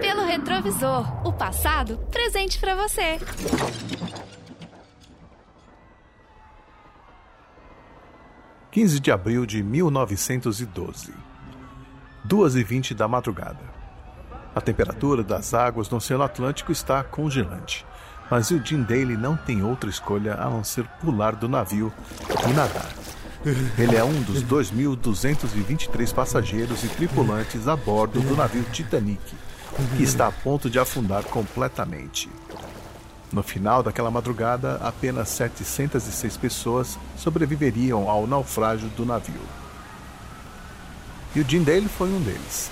Pelo retrovisor, o passado presente para você. Quinze de abril de 1912, duas e vinte da madrugada. A temperatura das águas no Oceano Atlântico está congelante, mas o Jim Daly não tem outra escolha a não ser pular do navio e nadar. Ele é um dos 2.223 passageiros e tripulantes a bordo do navio Titanic, que está a ponto de afundar completamente. No final daquela madrugada, apenas 706 pessoas sobreviveriam ao naufrágio do navio. E o Jim Dale foi um deles.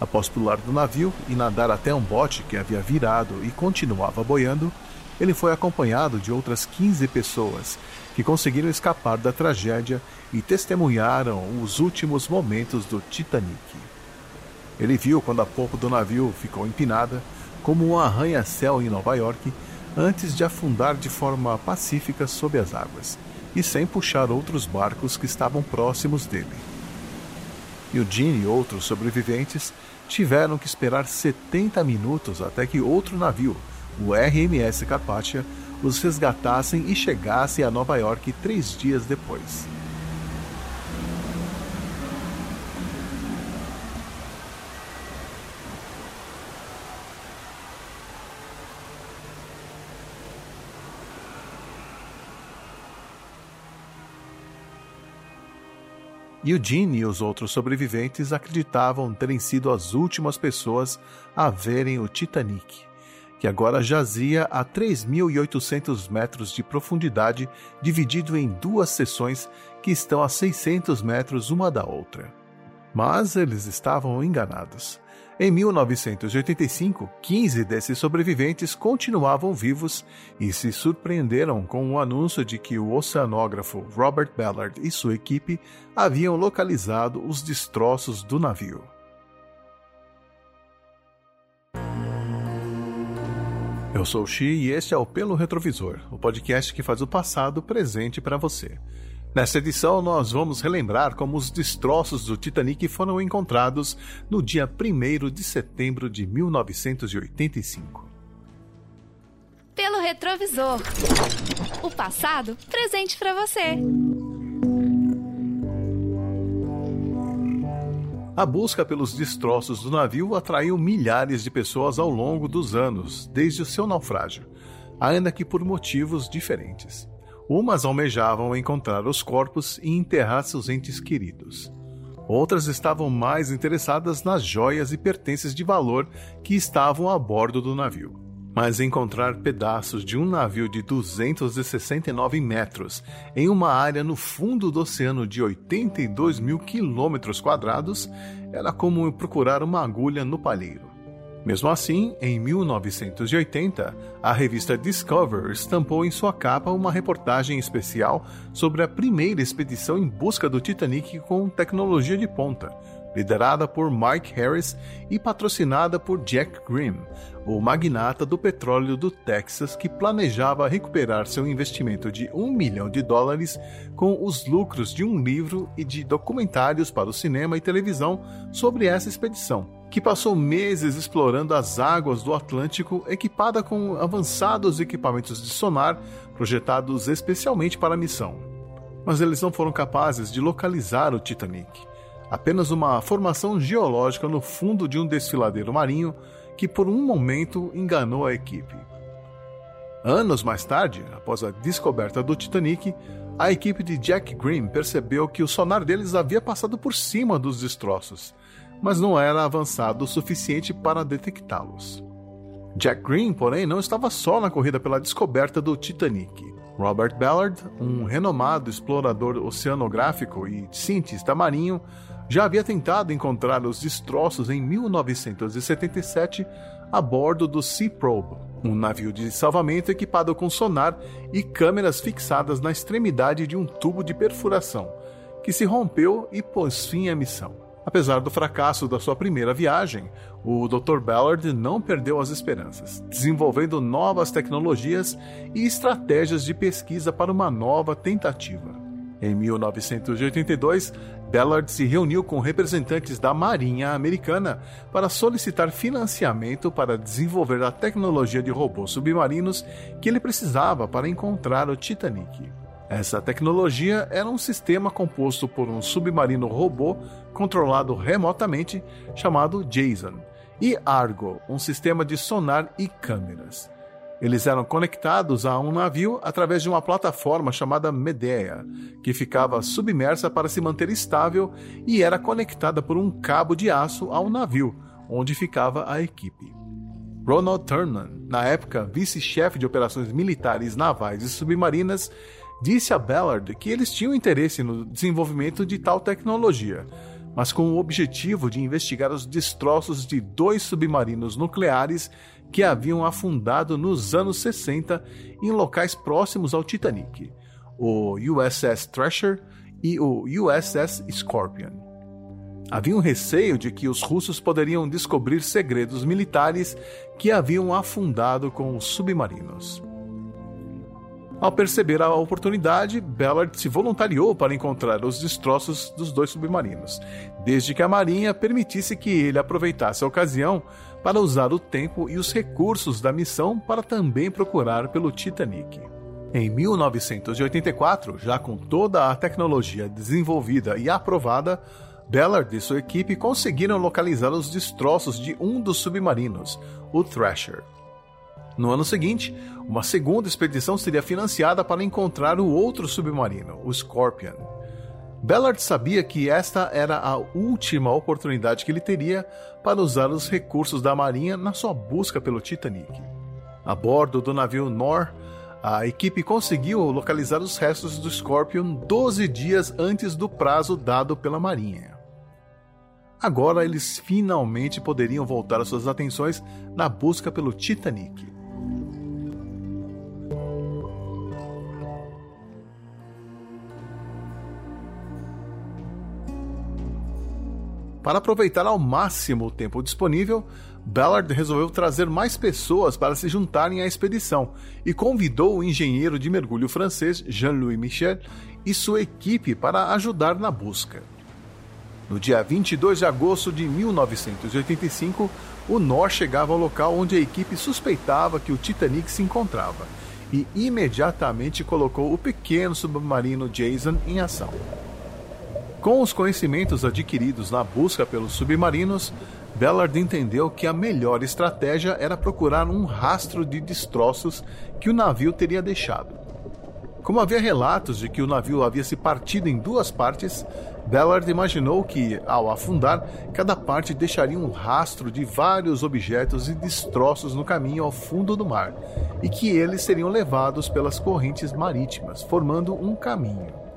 Após pular do navio e nadar até um bote que havia virado e continuava boiando, ele foi acompanhado de outras 15 pessoas que conseguiram escapar da tragédia e testemunharam os últimos momentos do Titanic. Ele viu quando a polpa do navio ficou empinada, como um arranha-céu em Nova York, antes de afundar de forma pacífica sob as águas, e sem puxar outros barcos que estavam próximos dele. Eugene e outros sobreviventes tiveram que esperar 70 minutos até que outro navio, o RMS Carpathia, os resgatassem e chegassem a Nova York três dias depois. Eugene e os outros sobreviventes acreditavam terem sido as últimas pessoas a verem o Titanic que agora jazia a 3.800 metros de profundidade, dividido em duas seções que estão a 600 metros uma da outra. Mas eles estavam enganados. Em 1985, 15 desses sobreviventes continuavam vivos e se surpreenderam com o anúncio de que o oceanógrafo Robert Ballard e sua equipe haviam localizado os destroços do navio. Eu sou o Xi e este é o Pelo Retrovisor, o podcast que faz o passado presente para você. Nesta edição, nós vamos relembrar como os destroços do Titanic foram encontrados no dia 1 de setembro de 1985. Pelo Retrovisor o passado presente para você. A busca pelos destroços do navio atraiu milhares de pessoas ao longo dos anos, desde o seu naufrágio, ainda que por motivos diferentes. Umas almejavam encontrar os corpos e enterrar seus entes queridos. Outras estavam mais interessadas nas joias e pertences de valor que estavam a bordo do navio. Mas encontrar pedaços de um navio de 269 metros em uma área no fundo do oceano de 82 mil quilômetros quadrados era como procurar uma agulha no palheiro. Mesmo assim, em 1980, a revista Discover estampou em sua capa uma reportagem especial sobre a primeira expedição em busca do Titanic com tecnologia de ponta, liderada por Mike Harris e patrocinada por Jack Grimm, o magnata do petróleo do Texas que planejava recuperar seu investimento de um milhão de dólares com os lucros de um livro e de documentários para o cinema e televisão sobre essa expedição, que passou meses explorando as águas do Atlântico equipada com avançados equipamentos de sonar projetados especialmente para a missão. Mas eles não foram capazes de localizar o Titanic apenas uma formação geológica no fundo de um desfiladeiro marinho que por um momento enganou a equipe. Anos mais tarde, após a descoberta do Titanic, a equipe de Jack Green percebeu que o sonar deles havia passado por cima dos destroços, mas não era avançado o suficiente para detectá-los. Jack Green, porém, não estava só na corrida pela descoberta do Titanic. Robert Ballard, um renomado explorador oceanográfico e cientista marinho, já havia tentado encontrar os destroços em 1977 a bordo do Sea Probe, um navio de salvamento equipado com sonar e câmeras fixadas na extremidade de um tubo de perfuração, que se rompeu e pôs fim à missão. Apesar do fracasso da sua primeira viagem, o Dr. Ballard não perdeu as esperanças, desenvolvendo novas tecnologias e estratégias de pesquisa para uma nova tentativa. Em 1982, Ballard se reuniu com representantes da Marinha Americana para solicitar financiamento para desenvolver a tecnologia de robôs submarinos que ele precisava para encontrar o Titanic. Essa tecnologia era um sistema composto por um submarino robô controlado remotamente chamado Jason e Argo, um sistema de sonar e câmeras. Eles eram conectados a um navio através de uma plataforma chamada Medea, que ficava submersa para se manter estável e era conectada por um cabo de aço ao navio, onde ficava a equipe. Ronald Turnman, na época vice-chefe de operações militares navais e submarinas, disse a Ballard que eles tinham interesse no desenvolvimento de tal tecnologia, mas com o objetivo de investigar os destroços de dois submarinos nucleares que haviam afundado nos anos 60 em locais próximos ao Titanic, o USS Thrasher e o USS Scorpion. Havia um receio de que os russos poderiam descobrir segredos militares que haviam afundado com os submarinos. Ao perceber a oportunidade, Ballard se voluntariou para encontrar os destroços dos dois submarinos, desde que a Marinha permitisse que ele aproveitasse a ocasião para usar o tempo e os recursos da missão para também procurar pelo Titanic. Em 1984, já com toda a tecnologia desenvolvida e aprovada, Ballard e sua equipe conseguiram localizar os destroços de um dos submarinos, o Thrasher. No ano seguinte, uma segunda expedição seria financiada para encontrar o outro submarino, o Scorpion. Ballard sabia que esta era a última oportunidade que ele teria para usar os recursos da Marinha na sua busca pelo Titanic. A bordo do navio Nor, a equipe conseguiu localizar os restos do Scorpion 12 dias antes do prazo dado pela Marinha. Agora eles finalmente poderiam voltar suas atenções na busca pelo Titanic. Para aproveitar ao máximo o tempo disponível, Ballard resolveu trazer mais pessoas para se juntarem à expedição e convidou o engenheiro de mergulho francês Jean-Louis Michel e sua equipe para ajudar na busca. No dia 22 de agosto de 1985, o Nor chegava ao local onde a equipe suspeitava que o Titanic se encontrava e imediatamente colocou o pequeno submarino Jason em ação. Com os conhecimentos adquiridos na busca pelos submarinos, Ballard entendeu que a melhor estratégia era procurar um rastro de destroços que o navio teria deixado. Como havia relatos de que o navio havia se partido em duas partes, Ballard imaginou que, ao afundar, cada parte deixaria um rastro de vários objetos e destroços no caminho ao fundo do mar, e que eles seriam levados pelas correntes marítimas, formando um caminho.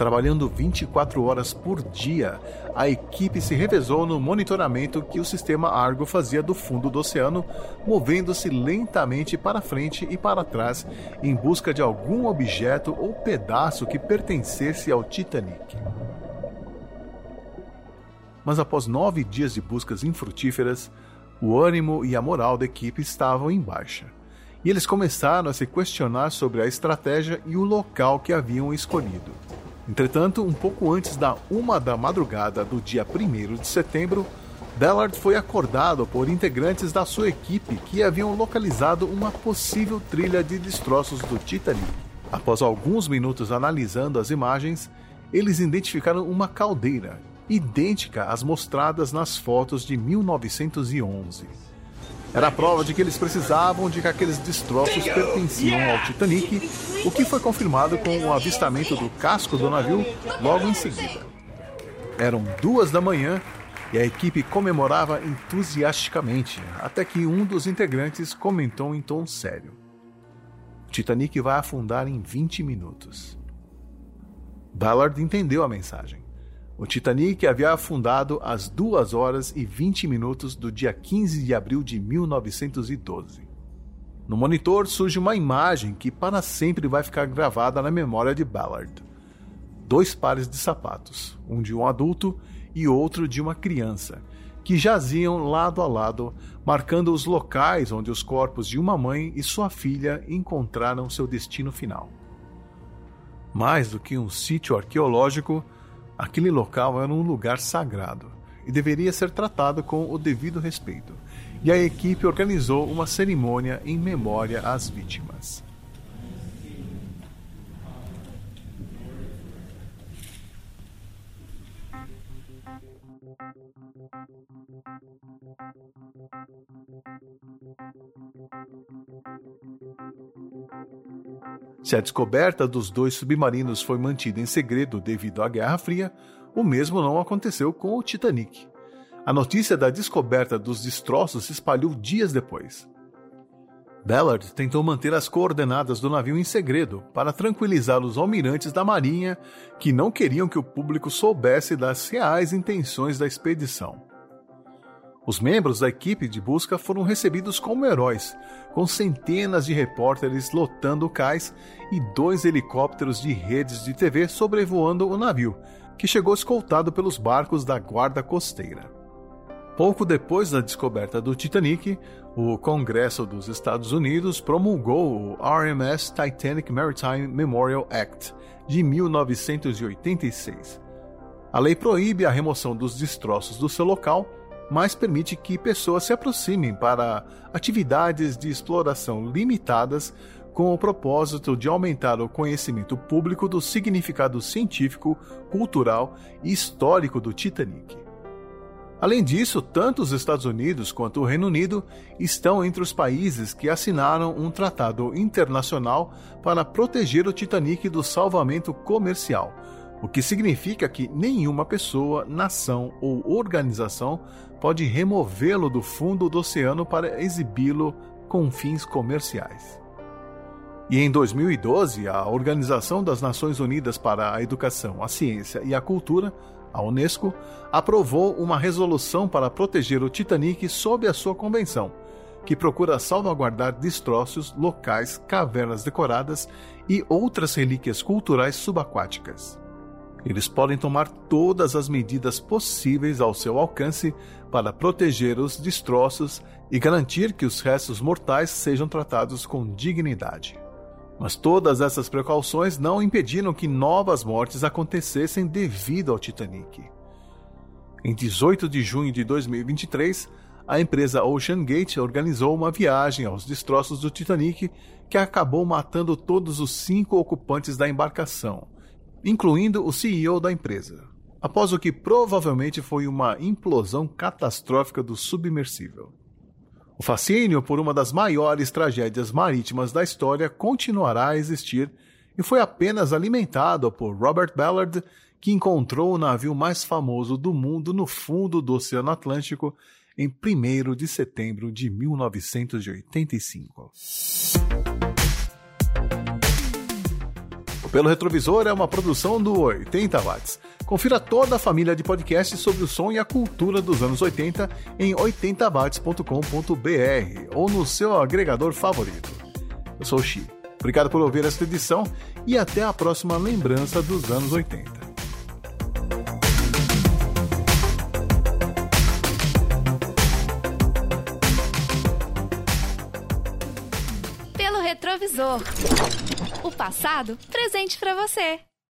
Trabalhando 24 horas por dia, a equipe se revezou no monitoramento que o sistema Argo fazia do fundo do oceano, movendo-se lentamente para frente e para trás em busca de algum objeto ou pedaço que pertencesse ao Titanic. Mas após nove dias de buscas infrutíferas, o ânimo e a moral da equipe estavam em baixa. E eles começaram a se questionar sobre a estratégia e o local que haviam escolhido. Entretanto, um pouco antes da uma da madrugada do dia 1 de setembro, Ballard foi acordado por integrantes da sua equipe que haviam localizado uma possível trilha de destroços do Titanic. Após alguns minutos analisando as imagens, eles identificaram uma caldeira, idêntica às mostradas nas fotos de 1911. Era a prova de que eles precisavam de que aqueles destroços pertenciam ao Titanic, o que foi confirmado com o avistamento do casco do navio logo em seguida. Eram duas da manhã e a equipe comemorava entusiasticamente, até que um dos integrantes comentou em tom sério: Titanic vai afundar em 20 minutos. Ballard entendeu a mensagem. O Titanic havia afundado às 2 horas e 20 minutos do dia 15 de abril de 1912. No monitor surge uma imagem que para sempre vai ficar gravada na memória de Ballard. Dois pares de sapatos, um de um adulto e outro de uma criança, que jaziam lado a lado, marcando os locais onde os corpos de uma mãe e sua filha encontraram seu destino final. Mais do que um sítio arqueológico, Aquele local era um lugar sagrado e deveria ser tratado com o devido respeito, e a equipe organizou uma cerimônia em memória às vítimas. Se a descoberta dos dois submarinos foi mantida em segredo devido à Guerra Fria, o mesmo não aconteceu com o Titanic. A notícia da descoberta dos destroços se espalhou dias depois. Ballard tentou manter as coordenadas do navio em segredo para tranquilizar os almirantes da Marinha que não queriam que o público soubesse das reais intenções da expedição. Os membros da equipe de busca foram recebidos como heróis, com centenas de repórteres lotando o cais e dois helicópteros de redes de TV sobrevoando o navio, que chegou escoltado pelos barcos da Guarda Costeira. Pouco depois da descoberta do Titanic, o Congresso dos Estados Unidos promulgou o RMS Titanic Maritime Memorial Act de 1986. A lei proíbe a remoção dos destroços do seu local, mas permite que pessoas se aproximem para atividades de exploração limitadas com o propósito de aumentar o conhecimento público do significado científico, cultural e histórico do Titanic. Além disso, tanto os Estados Unidos quanto o Reino Unido estão entre os países que assinaram um tratado internacional para proteger o Titanic do salvamento comercial, o que significa que nenhuma pessoa, nação ou organização pode removê-lo do fundo do oceano para exibi-lo com fins comerciais. E em 2012, a Organização das Nações Unidas para a Educação, a Ciência e a Cultura, a Unesco, aprovou uma resolução para proteger o Titanic sob a sua convenção, que procura salvaguardar destroços, locais, cavernas decoradas e outras relíquias culturais subaquáticas. Eles podem tomar todas as medidas possíveis ao seu alcance para proteger os destroços e garantir que os restos mortais sejam tratados com dignidade. Mas todas essas precauções não impediram que novas mortes acontecessem devido ao Titanic. Em 18 de junho de 2023, a empresa Ocean Gate organizou uma viagem aos destroços do Titanic que acabou matando todos os cinco ocupantes da embarcação, incluindo o CEO da empresa, após o que provavelmente foi uma implosão catastrófica do submersível. O fascínio por uma das maiores tragédias marítimas da história continuará a existir e foi apenas alimentado por Robert Ballard, que encontrou o navio mais famoso do mundo no fundo do Oceano Atlântico em 1 de setembro de 1985. Pelo Retrovisor é uma produção do 80 Watts Confira toda a família de podcasts sobre o som e a cultura dos anos 80 em 80watts.com.br ou no seu agregador favorito. Eu sou o Xi. Obrigado por ouvir esta edição e até a próxima lembrança dos anos 80. O passado presente para você.